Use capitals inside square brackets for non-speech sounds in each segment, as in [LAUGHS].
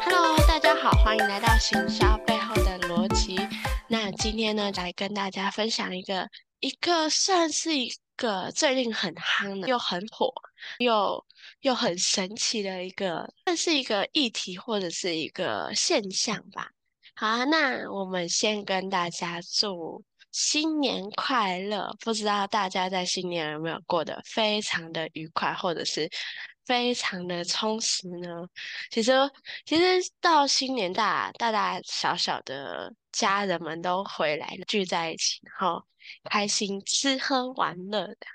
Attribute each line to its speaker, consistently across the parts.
Speaker 1: Hello，大家好，欢迎来到行销背后的逻辑。那今天呢，来跟大家分享一个一个算是一个最近很夯的，又很火，又又很神奇的一个，算是一个议题或者是一个现象吧。好啊，那我们先跟大家祝新年快乐！不知道大家在新年有没有过得非常的愉快，或者是非常的充实呢？其实，其实到新年大大大小小的家人们都回来，聚在一起，然后开心吃喝玩乐的。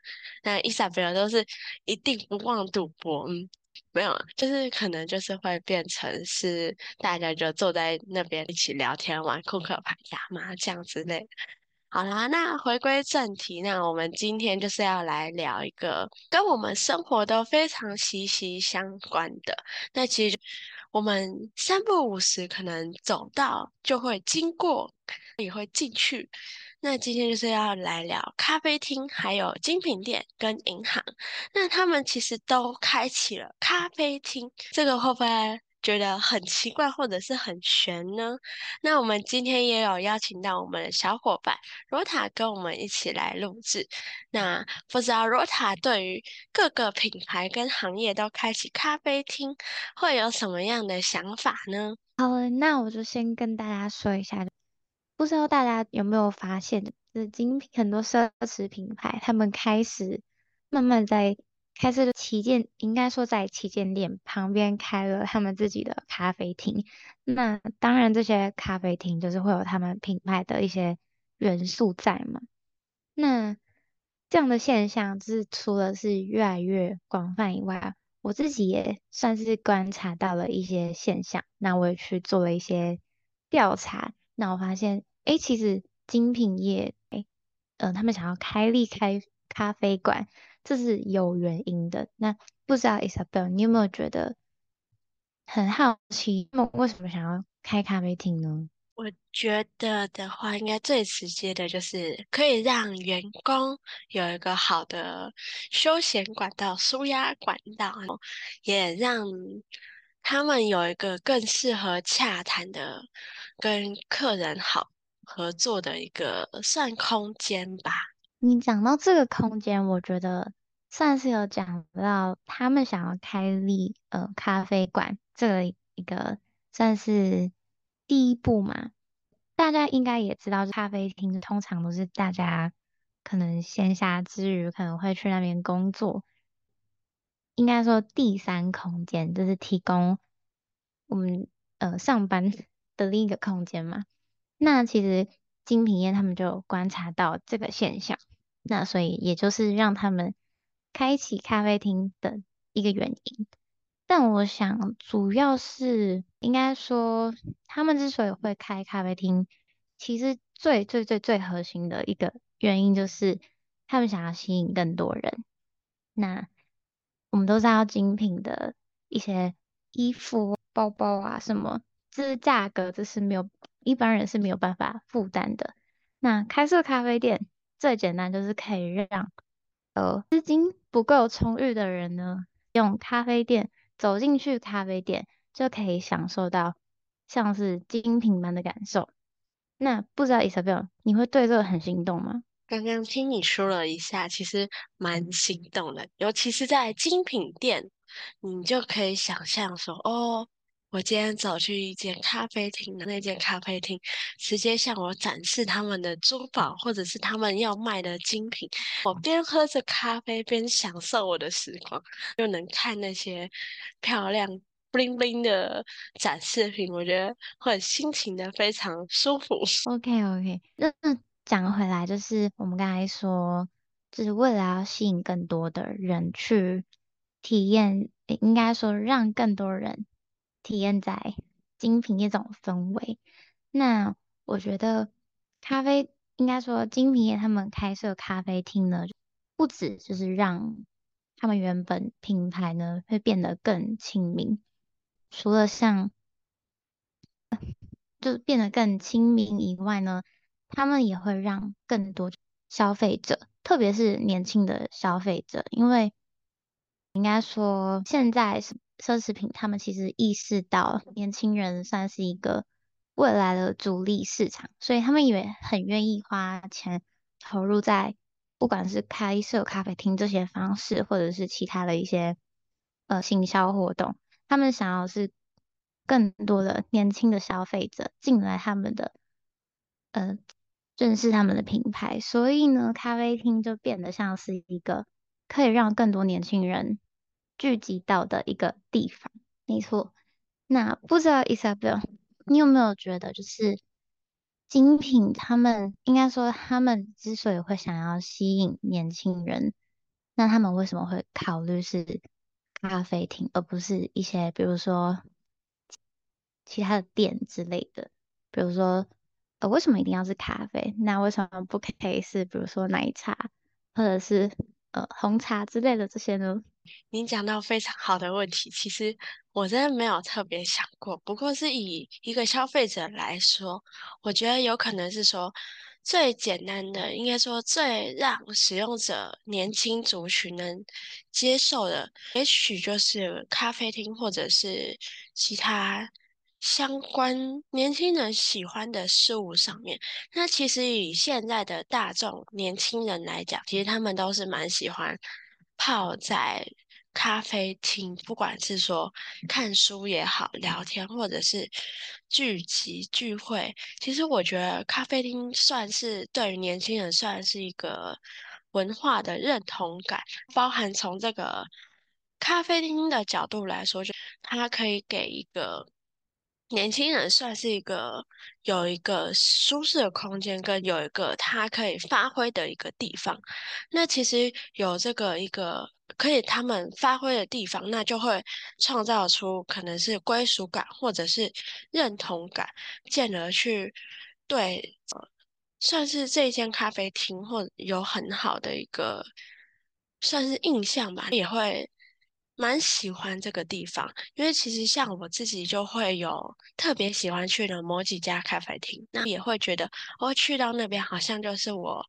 Speaker 1: 那伊莎贝尔都是一定不忘赌博，嗯。没有，就是可能就是会变成是大家就坐在那边一起聊天、玩扑克牌、打麻将之类。好啦，那回归正题，那我们今天就是要来聊一个跟我们生活都非常息息相关的。那其实我们三不五时可能走到就会经过，也会进去。那今天就是要来聊咖啡厅，还有精品店跟银行。那他们其实都开启了咖啡厅，这个会不会觉得很奇怪或者是很玄呢？那我们今天也有邀请到我们的小伙伴罗塔跟我们一起来录制。那不知道罗塔对于各个品牌跟行业都开启咖啡厅会有什么样的想法呢？
Speaker 2: 好，那我就先跟大家说一下。不知道大家有没有发现，就是精品很多奢侈品牌，他们开始慢慢在开设旗舰，应该说在旗舰店旁边开了他们自己的咖啡厅。那当然，这些咖啡厅就是会有他们品牌的一些元素在嘛。那这样的现象，就是除了是越来越广泛以外，我自己也算是观察到了一些现象。那我也去做了一些调查。那我发现，哎，其实精品业，哎，嗯、他们想要开立开咖啡馆，这是有原因的。那不知道 Isabel，你有没有觉得很好奇，为什么想要开咖啡厅呢？
Speaker 1: 我觉得的话，应该最直接的就是可以让员工有一个好的休闲管道、舒压管道，也让他们有一个更适合洽谈的。跟客人好合作的一个算空间吧。
Speaker 2: 你讲到这个空间，我觉得算是有讲到他们想要开立呃咖啡馆这一个算是第一步嘛。大家应该也知道，咖啡厅通常都是大家可能闲暇之余可能会去那边工作。应该说第三空间就是提供我们呃上班 [LAUGHS] 的另一个空间嘛，那其实精品业他们就观察到这个现象，那所以也就是让他们开启咖啡厅的一个原因。但我想主要是应该说，他们之所以会开咖啡厅，其实最最最最核心的一个原因就是他们想要吸引更多人。那我们都知道精品的一些衣服、包包啊什么。这价格这是没有一般人是没有办法负担的。那开设咖啡店最简单就是可以让呃资金不够充裕的人呢，用咖啡店走进去咖啡店就可以享受到像是精品般的感受。那不知道 Isabel 你会对这个很心动吗？
Speaker 1: 刚刚听你说了一下，其实蛮心动的，尤其是在精品店，你就可以想象说哦。我今天走去一间咖啡厅的那间咖啡厅，直接向我展示他们的珠宝，或者是他们要卖的精品。我边喝着咖啡边享受我的时光，又能看那些漂亮 bling bling 的展示品，我觉得会心情的非常舒服。
Speaker 2: OK OK，那那讲回来，就是我们刚才说，就是为了要吸引更多的人去体验，应该说让更多人。体验在精品业这种氛围，那我觉得咖啡应该说精品业他们开设咖啡厅呢，不止就是让他们原本品牌呢会变得更亲民，除了像就变得更亲民以外呢，他们也会让更多消费者特别是年轻的消费者，因为应该说现在是奢侈品他们其实意识到年轻人算是一个未来的主力市场，所以他们也很愿意花钱投入在不管是开设咖啡厅这些方式，或者是其他的一些呃行销活动，他们想要是更多的年轻的消费者进来他们的呃。认识他们的品牌，所以呢，咖啡厅就变得像是一个可以让更多年轻人聚集到的一个地方。没错，那不知道 Isabel，你有没有觉得，就是精品他们应该说，他们之所以会想要吸引年轻人，那他们为什么会考虑是咖啡厅，而不是一些比如说其他的店之类的，比如说。呃，为什么一定要是咖啡？那为什么不可以是比如说奶茶，或者是呃红茶之类的这些呢？
Speaker 1: 您讲到非常好的问题，其实我真的没有特别想过。不过是以一个消费者来说，我觉得有可能是说最简单的，应该说最让使用者年轻族群能接受的，也许就是咖啡厅或者是其他。相关年轻人喜欢的事物上面，那其实以现在的大众年轻人来讲，其实他们都是蛮喜欢泡在咖啡厅，不管是说看书也好，聊天或者是聚集聚会。其实我觉得咖啡厅算是对于年轻人算是一个文化的认同感，包含从这个咖啡厅的角度来说，就它可以给一个。年轻人算是一个有一个舒适的空间，跟有一个他可以发挥的一个地方。那其实有这个一个可以他们发挥的地方，那就会创造出可能是归属感或者是认同感，进而去对，算是这间咖啡厅或有很好的一个算是印象吧，也会。蛮喜欢这个地方，因为其实像我自己就会有特别喜欢去的某几家咖啡厅，那也会觉得我去到那边好像就是我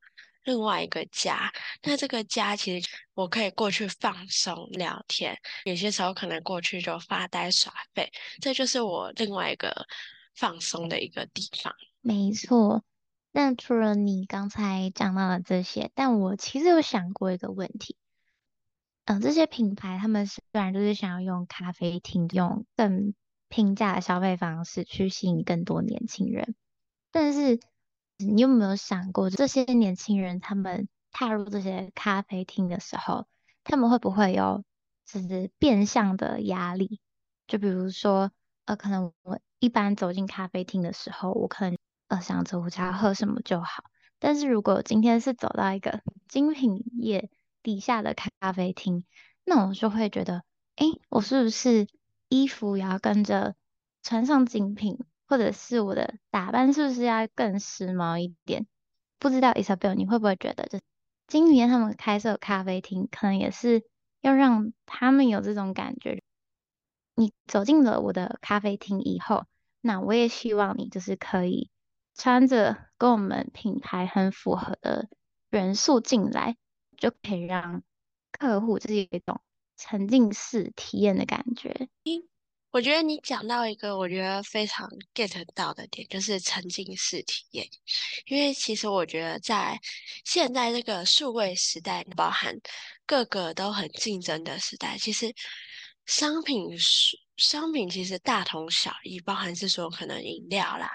Speaker 1: 另外一个家。那这个家其实我可以过去放松聊天，有些时候可能过去就发呆耍废，这就是我另外一个放松的一个地方。
Speaker 2: 没错，那除了你刚才讲到的这些，但我其实有想过一个问题。嗯，这些品牌他们虽然就是想要用咖啡厅，用更平价的消费方式去吸引更多年轻人，但是你有没有想过，这些年轻人他们踏入这些咖啡厅的时候，他们会不会有就是变相的压力？就比如说，呃，可能我一般走进咖啡厅的时候，我可能呃想着我想要喝什么就好，但是如果今天是走到一个精品业。底下的咖咖啡厅，那我就会觉得，哎，我是不是衣服也要跟着穿上精品，或者是我的打扮是不是要更时髦一点？不知道 Isabel，你会不会觉得，就今年他们开设咖啡厅，可能也是要让他们有这种感觉。你走进了我的咖啡厅以后，那我也希望你就是可以穿着跟我们品牌很符合的元素进来。就可以让客户就是一种沉浸式体验的感觉。
Speaker 1: 我觉得你讲到一个我觉得非常 get 到的点，就是沉浸式体验。因为其实我觉得在现在这个数位时代，包含各个都很竞争的时代，其实商品商品其实大同小异，包含是说可能饮料啦、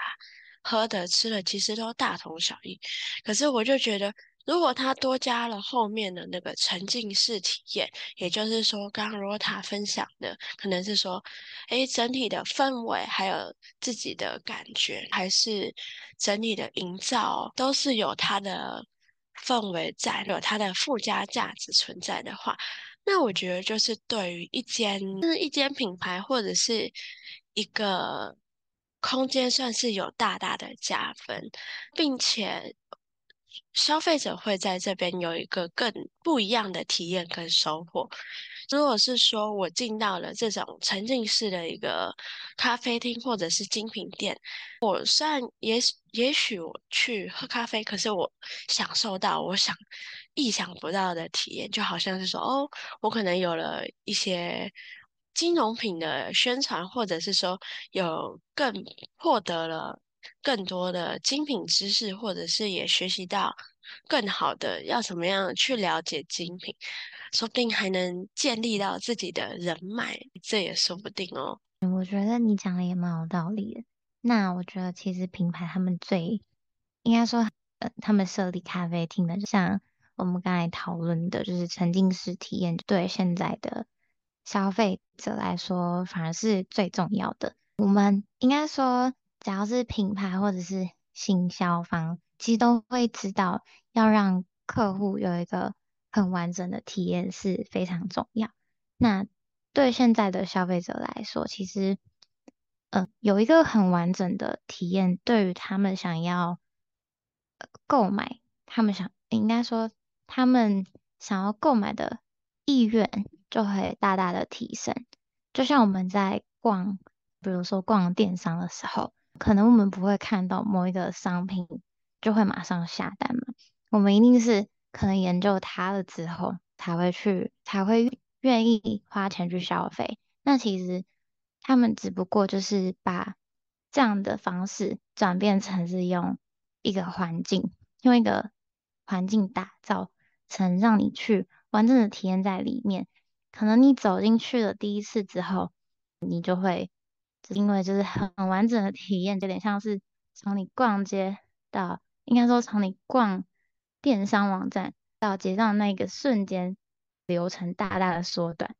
Speaker 1: 喝的、吃的，其实都大同小异。可是我就觉得。如果他多加了后面的那个沉浸式体验，也就是说，刚刚 Rota 分享的，可能是说，诶，整体的氛围，还有自己的感觉，还是整体的营造，都是有它的氛围在，有它的附加价值存在的话，那我觉得就是对于一间，就是一间品牌或者是一个空间，算是有大大的加分，并且。消费者会在这边有一个更不一样的体验跟收获。如果是说我进到了这种沉浸式的一个咖啡厅或者是精品店，我虽然也也许我去喝咖啡，可是我享受到我想意想不到的体验，就好像是说哦，我可能有了一些金融品的宣传，或者是说有更获得了更多的精品知识，或者是也学习到更好的要怎么样去了解精品。说不定还能建立到自己的人脉，这也说不定哦。
Speaker 2: 我觉得你讲的也蛮有道理的。那我觉得其实品牌他们最应该说，呃，他们设立咖啡厅的，像我们刚才讨论的，就是沉浸式体验，对现在的消费者来说反而是最重要的。我们应该说，只要是品牌或者是行销方，其实都会知道要让客户有一个。很完整的体验是非常重要。那对现在的消费者来说，其实，呃，有一个很完整的体验，对于他们想要购买，他们想应该说，他们想要购买的意愿就会大大的提升。就像我们在逛，比如说逛电商的时候，可能我们不会看到某一个商品就会马上下单嘛，我们一定是。可能研究它了之后，才会去，才会愿意花钱去消费。那其实他们只不过就是把这样的方式转变成是用一个环境，用一个环境打造成让你去完整的体验在里面。可能你走进去了第一次之后，你就会因为就是很完整的体验，有点像是从你逛街到，应该说从你逛。电商网站到结账那个瞬间，流程大大的缩短。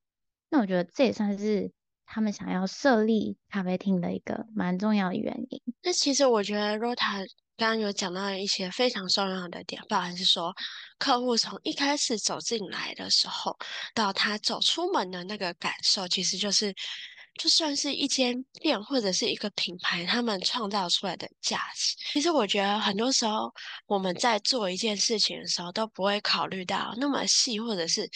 Speaker 2: 那我觉得这也算是他们想要设立咖啡厅的一个蛮重要的原因。
Speaker 1: 那其实我觉得 Rota 刚刚有讲到一些非常重要的点，包含是说客户从一开始走进来的时候，到他走出门的那个感受，其实就是。就算是一间店或者是一个品牌，他们创造出来的价值，其实我觉得很多时候我们在做一件事情的时候都不会考虑到那么细，或者是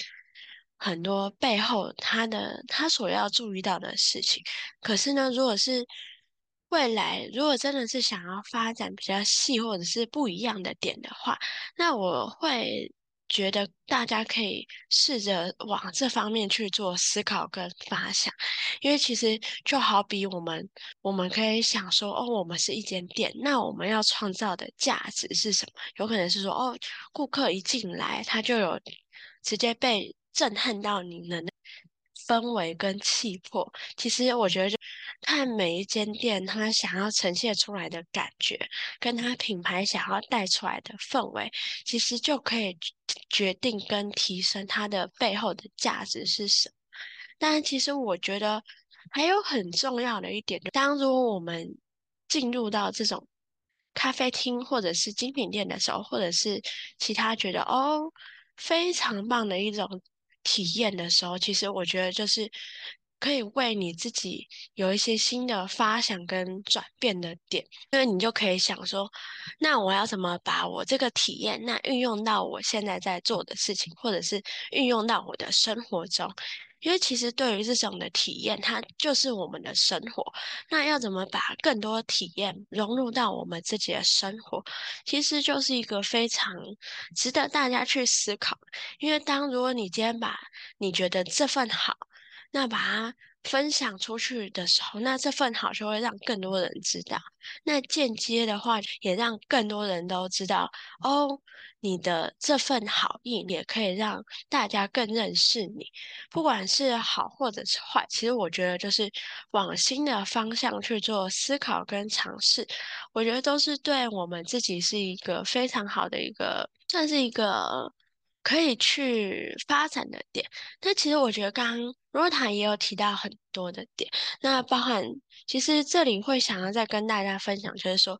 Speaker 1: 很多背后他的他所要注意到的事情。可是呢，如果是未来，如果真的是想要发展比较细或者是不一样的点的话，那我会。觉得大家可以试着往这方面去做思考跟发想，因为其实就好比我们，我们可以想说，哦，我们是一间店，那我们要创造的价值是什么？有可能是说，哦，顾客一进来，他就有直接被震撼到你的氛围跟气魄。其实我觉得。看每一间店，他想要呈现出来的感觉，跟他品牌想要带出来的氛围，其实就可以决定跟提升它的背后的价值是什么。但其实我觉得还有很重要的一点，当如果我们进入到这种咖啡厅或者是精品店的时候，或者是其他觉得哦非常棒的一种体验的时候，其实我觉得就是。可以为你自己有一些新的发想跟转变的点，因为你就可以想说，那我要怎么把我这个体验，那运用到我现在在做的事情，或者是运用到我的生活中？因为其实对于这种的体验，它就是我们的生活。那要怎么把更多体验融入到我们自己的生活，其实就是一个非常值得大家去思考。因为当如果你今天把你觉得这份好，那把它分享出去的时候，那这份好就会让更多人知道。那间接的话，也让更多人都知道哦，你的这份好意也可以让大家更认识你。不管是好或者是坏，其实我觉得就是往新的方向去做思考跟尝试，我觉得都是对我们自己是一个非常好的一个，算是一个。可以去发展的点，但其实我觉得刚刚 Rota 也有提到很多的点，那包含其实这里会想要再跟大家分享，就是说，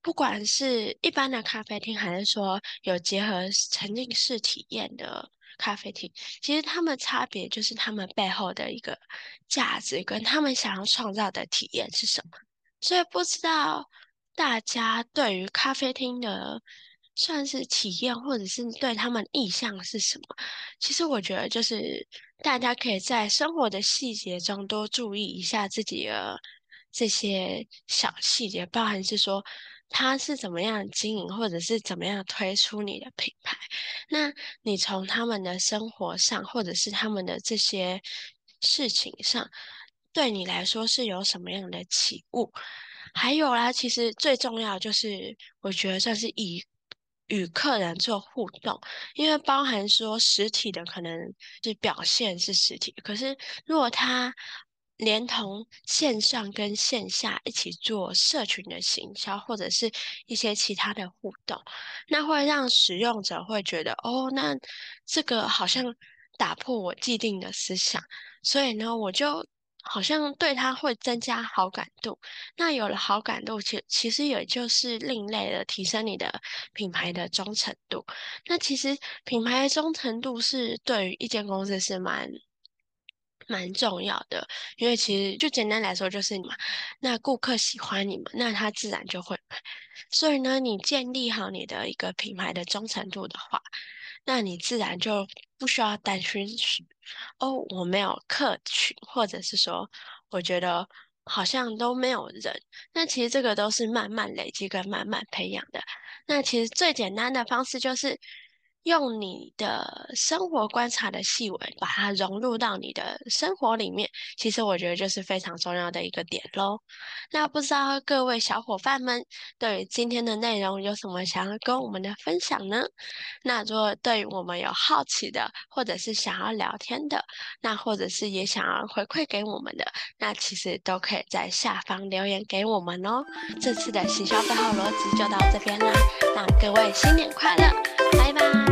Speaker 1: 不管是一般的咖啡厅，还是说有结合沉浸式体验的咖啡厅，其实他们差别就是他们背后的一个价值跟他们想要创造的体验是什么。所以不知道大家对于咖啡厅的。算是体验，或者是对他们印象是什么？其实我觉得就是大家可以在生活的细节中多注意一下自己的这些小细节，包含是说他是怎么样经营，或者是怎么样推出你的品牌。那你从他们的生活上，或者是他们的这些事情上，对你来说是有什么样的启悟？还有啦，其实最重要就是我觉得算是以。与客人做互动，因为包含说实体的可能是表现是实体，可是如果他连同线上跟线下一起做社群的行销，或者是一些其他的互动，那会让使用者会觉得哦，那这个好像打破我既定的思想，所以呢，我就。好像对他会增加好感度，那有了好感度，其其实也就是另类的提升你的品牌的忠诚度。那其实品牌的忠诚度是对于一间公司是蛮蛮重要的，因为其实就简单来说就是你嘛，那顾客喜欢你们，那他自然就会买。所以呢，你建立好你的一个品牌的忠诚度的话，那你自然就不需要担心哦，我没有客群，或者是说，我觉得好像都没有人。那其实这个都是慢慢累积跟慢慢培养的。那其实最简单的方式就是。用你的生活观察的细微，把它融入到你的生活里面，其实我觉得就是非常重要的一个点喽。那不知道各位小伙伴们对于今天的内容有什么想要跟我们的分享呢？那如果对于我们有好奇的，或者是想要聊天的，那或者是也想要回馈给我们的，那其实都可以在下方留言给我们哦。这次的行销背后逻辑就到这边啦，那各位新年快乐，拜拜。